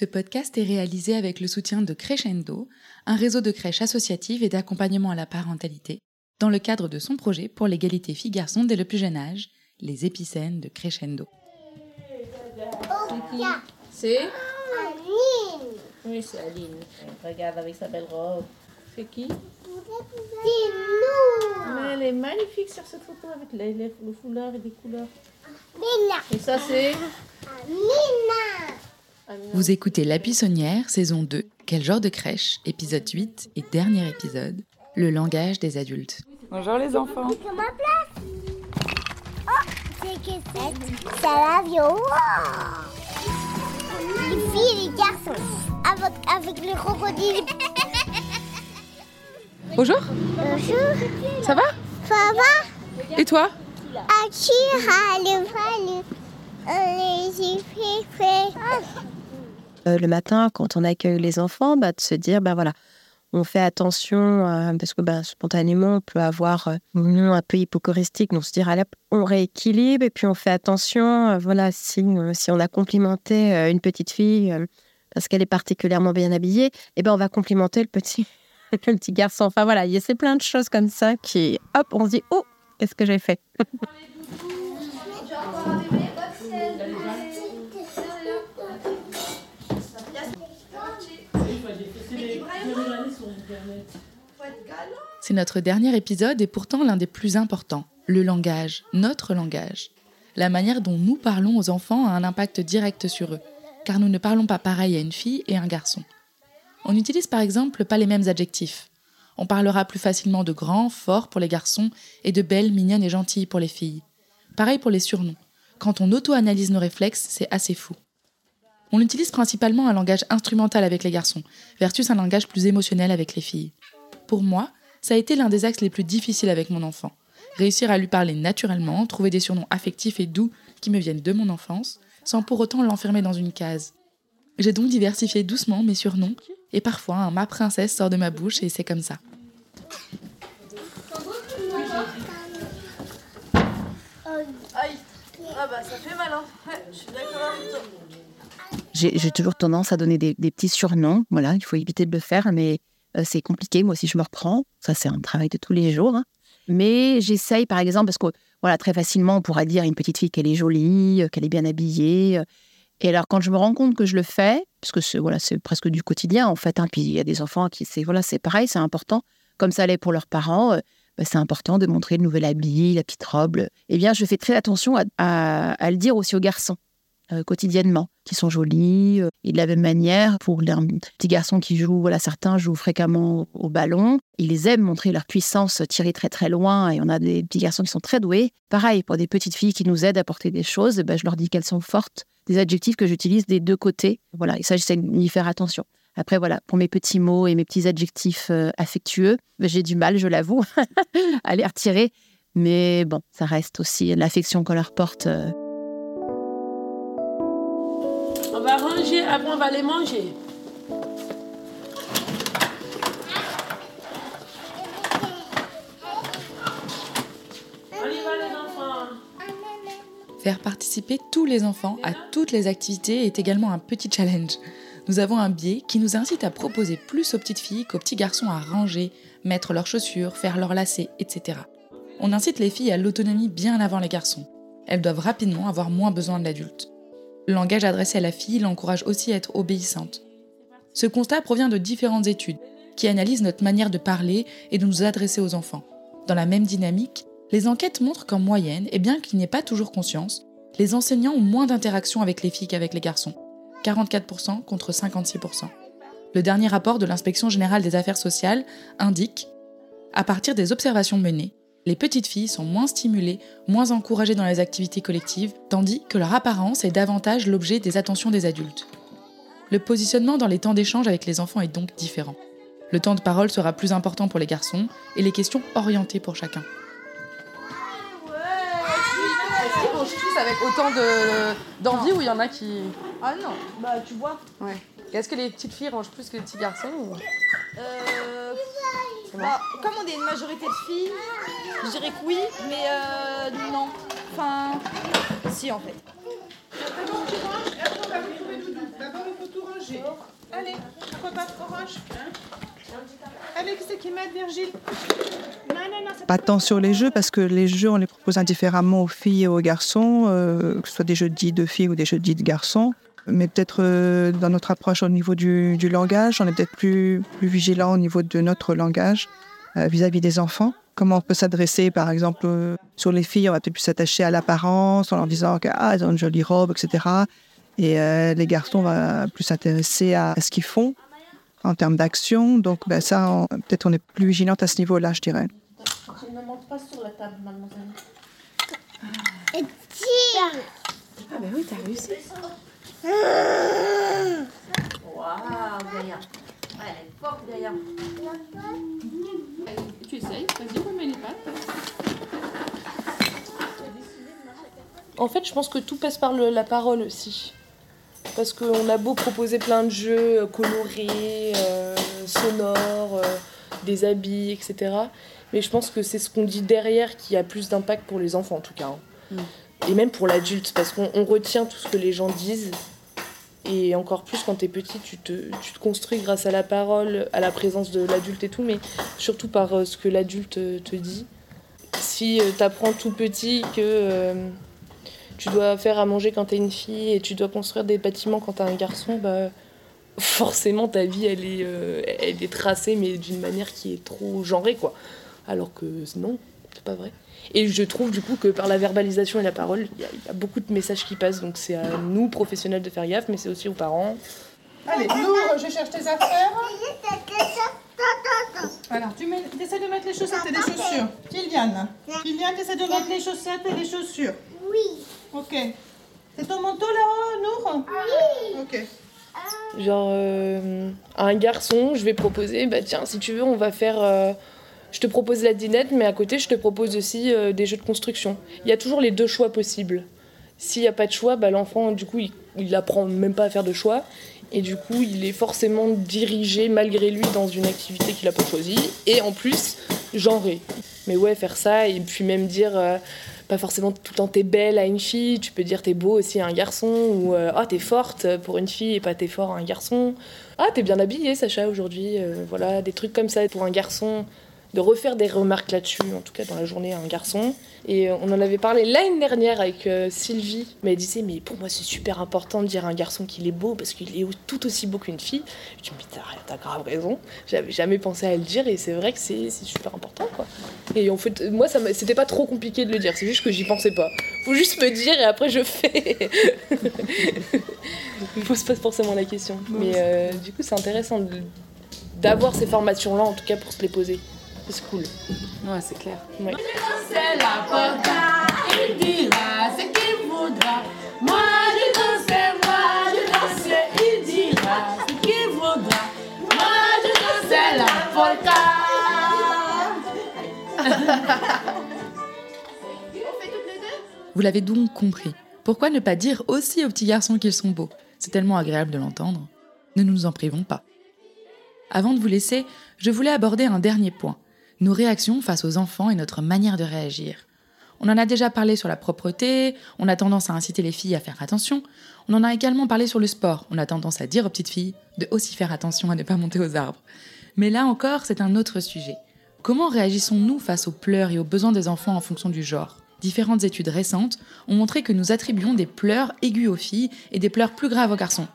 Ce podcast est réalisé avec le soutien de Crescendo, un réseau de crèches associatives et d'accompagnement à la parentalité, dans le cadre de son projet pour l'égalité filles-garçons dès le plus jeune âge, les épicènes de Crescendo. C'est Aline. Oui, c'est Aline. Regarde avec sa belle robe. C'est qui? C'est nous. Mais Elle est magnifique sur cette photo avec les, les- le foulard et des couleurs. Lina. Et ça, c'est Lina. Vous écoutez La Buissonnière, saison 2, Quel genre de crèche, épisode 8 et dernier épisode, Le langage des adultes. Bonjour les enfants C'est ma place. Oh, c'est que c'est c'est l'avion. Les filles et les garçons. Avec, avec les crocodiles. Bonjour, Bonjour. ça va? Ça va? Et toi? Akira, le valet. Les. Euh, le matin, quand on accueille les enfants, bah, de se dire, ben voilà, on fait attention, euh, parce que ben, spontanément, on peut avoir euh, un peu hypochoristique, donc se dire, allez, on rééquilibre, et puis on fait attention, voilà, si, on a complimenté une petite fille parce qu'elle est particulièrement bien habillée, et ben on va complimenter le petit, le petit garçon. Enfin voilà, il y a plein de choses comme ça qui, hop, on se dit, oh, qu'est-ce que j'ai fait? C'est notre dernier épisode et pourtant l'un des plus importants, le langage, notre langage. La manière dont nous parlons aux enfants a un impact direct sur eux, car nous ne parlons pas pareil à une fille et un garçon. On n'utilise par exemple pas les mêmes adjectifs. On parlera plus facilement de grand, fort pour les garçons et de belle, mignonne et gentille pour les filles. Pareil pour les surnoms. Quand on auto-analyse nos réflexes, c'est assez fou. On utilise principalement un langage instrumental avec les garçons, versus un langage plus émotionnel avec les filles. Pour moi, ça a été l'un des axes les plus difficiles avec mon enfant. Réussir à lui parler naturellement, trouver des surnoms affectifs et doux qui me viennent de mon enfance, sans pour autant l'enfermer dans une case. J'ai donc diversifié doucement mes surnoms, et parfois un ma princesse sort de ma bouche et c'est comme ça. J'ai toujours tendance à donner des, petits surnoms. Voilà, il faut éviter de le faire, mais euh, c'est compliqué. Moi aussi, je me reprends. Ça, c'est un travail de tous les jours. hein. Mais j'essaye, par exemple, parce que voilà, très facilement, on pourra dire à une petite fille qu'elle est jolie, euh, qu'elle est bien habillée. euh. Et alors, quand je me rends compte que je le fais, parce que c'est presque du quotidien en fait. hein, puis il y a des enfants qui c'est voilà, pareil, c'est important. Comme ça l'est pour leurs parents. bah, c'est important de montrer le nouvel habit, la petite robe. Eh bien, je fais très attention à le dire aussi aux garçons euh, quotidiennement, qui sont jolis. euh, et de la même manière, pour les petits garçons qui jouent, voilà, certains jouent fréquemment au, ballon. Ils aiment montrer leur puissance, tirer très très loin. Et on a des petits garçons qui sont très doués. Pareil, pour des petites filles qui nous aident à porter des choses, eh ben, je leur dis qu'elles sont fortes. Des adjectifs que j'utilise des deux côtés. Voilà, et ça, j'essaie d'y faire attention. Après, voilà, pour mes petits mots et mes petits adjectifs euh, affectueux, ben, j'ai du mal, je l'avoue, à les retirer. Mais bon, ça reste aussi l'affection qu'on leur porte. Manger. On va les enfants Faire participer tous les enfants à toutes les activités est également un petit challenge. Nous avons un biais qui nous incite à proposer plus aux petites filles qu'aux petits garçons à ranger, mettre leurs chaussures, faire leurs lacets, etc. On incite les filles à l'autonomie bien avant les garçons. Elles doivent rapidement avoir moins besoin de l'adulte. Le langage adressé à la fille l'encourage aussi à être obéissante. Ce constat provient de différentes études qui analysent notre manière de parler et de nous adresser aux enfants. Dans la même dynamique, Les enquêtes montrent qu'en moyenne, et bien qu'il n'y ait pas toujours conscience, les enseignants ont moins d'interactions avec les filles qu'avec les garçons. 44% contre 56%. Le dernier rapport de l'inspection générale des affaires sociales indique, à partir des observations menées, les petites filles sont moins stimulées, moins encouragées dans les activités collectives, tandis que leur apparence est davantage l'objet des attentions des adultes. Le positionnement dans les temps d'échange avec les enfants est donc différent. Le temps de parole sera plus important pour les garçons et les questions orientées pour chacun. Est-ce qu'ils mangent tous avec autant de- d'envie ou il y en a qui. Ah non, bah tu vois. Ouais. Est-ce que les petites filles rangent plus que les petits garçons ou- Euh, bah, comme on est une majorité de filles, je dirais que oui, mais euh, non. Enfin, si en fait. D'abord, il faut tout ranger. Allez, pourquoi pas qu'on range Allez, qui c'est qui m'aide, Virgile? Pas tant sur les jeux, parce que les jeux, on les propose indifféremment aux filles et aux garçons, euh, que ce soit des jeux dits de filles ou des jeux dits de garçons. Mais peut-être euh, dans notre approche au niveau du, du langage, on est peut-être plus, plus vigilant au niveau de notre langage euh, vis-à-vis des enfants. Comment on peut s'adresser, par exemple, euh, sur les filles, on va peut-être plus s'attacher à l'apparence en leur disant qu'elles ah, elles ont une jolie robe, etc. Et euh, les garçons, on va plus s'intéresser à ce qu'ils font en termes d'action. Donc ben, ça, peut-être on est plus vigilante à ce niveau-là, je dirais. Ne monte pas sur la table, mademoiselle. Tiens. Ah, bah oui, t'as réussi. Waouh, Gaïa. Ouais, elle est forte, Gaïa. Tu essayes, vas-y, remets les pattes. En fait, je pense que tout passe par le- la parole aussi. Parce qu'on a beau proposer plein de jeux euh, colorés, euh, sonores, euh, des habits, etc. Mais je pense que c'est ce qu'on dit derrière qui a plus d'impact pour les enfants, en tout cas. hein. Et même pour l'adulte, parce qu'on on retient tout ce que les gens disent. Et encore plus quand t'es petit, tu te, tu te construis grâce à la parole, à la présence de l'adulte et tout, mais surtout par ce que l'adulte te dit. Si tu t'apprends tout petit que tu dois faire à manger quand t'es une fille et tu dois construire des bâtiments quand t'es un garçon, bah forcément ta vie elle est, euh, elle est tracée mais d'une manière qui est trop genrée quoi. Alors que non, c'est pas vrai. Et je trouve du coup que par la verbalisation et la parole, il y, a- il y a beaucoup de messages qui passent. Donc c'est à nous, professionnels, de faire gaffe, mais c'est aussi aux parents. Allez, Nour, je cherche tes affaires. Alors, tu mets, essaies de mettre les chaussettes et les chaussures. Kylian, Kylian, tu essaies de mettre les chaussettes et les chaussures. Oui. Ok. C'est ton manteau là-haut, Nour Oui. Ok. Genre, euh, à un garçon, je vais proposer, bah tiens, si tu veux, on va faire. euh, je te propose la dinette, mais à côté, je te propose aussi euh, des jeux de construction. Il y a toujours les deux choix possibles. S'il n'y a pas de choix, bah, l'enfant, du coup, il, il apprend même pas à faire de choix. Et du coup, il est forcément dirigé malgré lui dans une activité qu'il n'a pas choisie. Et en plus, genré. Mais ouais, faire ça, et puis même dire. Pas forcément tout le temps t'es belle à une fille, tu peux dire t'es beau aussi à un garçon, ou euh, ah t'es forte pour une fille et pas t'es fort à un garçon. Ah t'es bien habillée Sacha aujourd'hui, euh, voilà, des trucs comme ça pour un garçon. De refaire des remarques là-dessus, en tout cas dans la journée à un garçon. Et euh, on en avait parlé l'année dernière avec euh, Sylvie, mais elle disait mais pour moi c'est super important de dire à un garçon qu'il est beau parce qu'il est tout aussi beau qu'une fille. Je dis mais t'as grave raison, j'avais jamais pensé à le dire et c'est vrai que c'est super important quoi. Et en fait, moi, c'était pas trop compliqué de le dire, c'est juste que j'y pensais pas. Faut juste me dire et après je fais. Il faut se pose forcément la question. Mais euh, du coup, c'est intéressant d'avoir ces formations-là, en tout cas pour se les poser. C'est cool. Ouais, c'est clair. Ouais. C'est la polka, il dira ce qu'il voudra. Moi je danse, moi je danse, il dira ce qu'il voudra. Moi je danse la polka. Vous l'avez donc compris. Pourquoi ne pas dire aussi aux petits garçons qu'ils sont beaux? C'est tellement agréable de l'entendre. Ne nous en privons pas. Avant de vous laisser, je voulais aborder un dernier point. Nos réactions face aux enfants et notre manière de réagir. On en a déjà parlé sur la propreté, on a tendance à inciter les filles à faire attention. On en a également parlé sur le sport, on a tendance à dire aux petites filles de aussi faire attention à ne pas monter aux arbres. Mais là encore, c'est un autre sujet. Comment réagissons-nous face aux pleurs et aux besoins des enfants en fonction du genre? Différentes études récentes ont montré que nous attribuons des pleurs aigus aux filles et des pleurs plus graves aux garçons.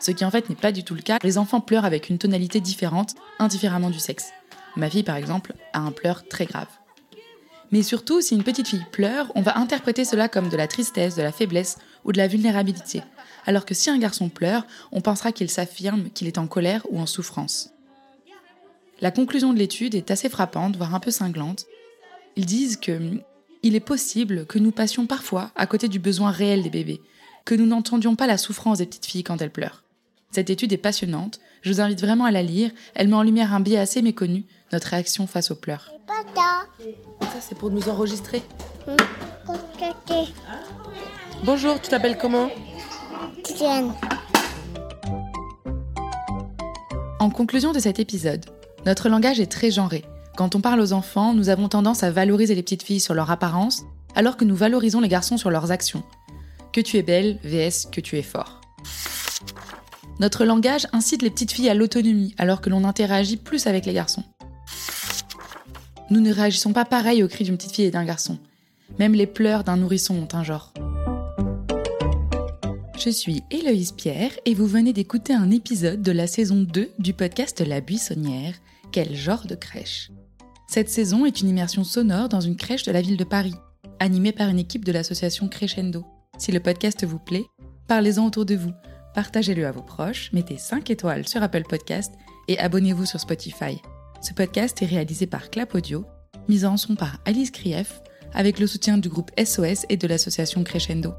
Ce qui en fait n'est pas du tout le cas. Les enfants pleurent avec une tonalité différente, indifféremment du sexe. Ma fille, par exemple, a un pleur très grave. Mais surtout, si une petite fille pleure, on va interpréter cela comme de la tristesse, de la faiblesse ou de la vulnérabilité. Alors que si un garçon pleure, on pensera qu'il s'affirme, qu'il est en colère ou en souffrance. La conclusion de l'étude est assez frappante, voire un peu cinglante. Ils disent que hum, il est possible que nous passions parfois à côté du besoin réel des bébés, que nous n'entendions pas la souffrance des petites filles quand elles pleurent. Cette étude est passionnante, je vous invite vraiment à la lire, elle met en lumière un biais assez méconnu, notre réaction face aux pleurs. Pata, Ça, c'est pour nous enregistrer. Bonjour, tu t'appelles comment? Tienne. En conclusion de cet épisode, notre langage est très genré. Quand on parle aux enfants, nous avons tendance à valoriser les petites filles sur leur apparence, alors que nous valorisons les garçons sur leurs actions. Que tu es belle, vs que tu es fort. Notre langage incite les petites filles à l'autonomie, alors que l'on interagit plus avec les garçons. Nous ne réagissons pas pareil aux cris d'une petite fille et d'un garçon. Même les pleurs d'un nourrisson ont un genre. Je suis Héloïse Pierre et vous venez d'écouter un épisode de la saison 2 du podcast La Buissonnière, Quel genre de crèche Cette saison est une immersion sonore dans une crèche de la ville de Paris, animée par une équipe de l'association Crescendo. Si le podcast vous plaît, parlez-en autour de vous, partagez-le à vos proches, mettez 5 étoiles sur Apple Podcast et abonnez-vous sur Spotify. Ce podcast est réalisé par Clap Audio, mis en son par Alice Krief, avec le soutien du groupe SOS et de l'association Crescendo.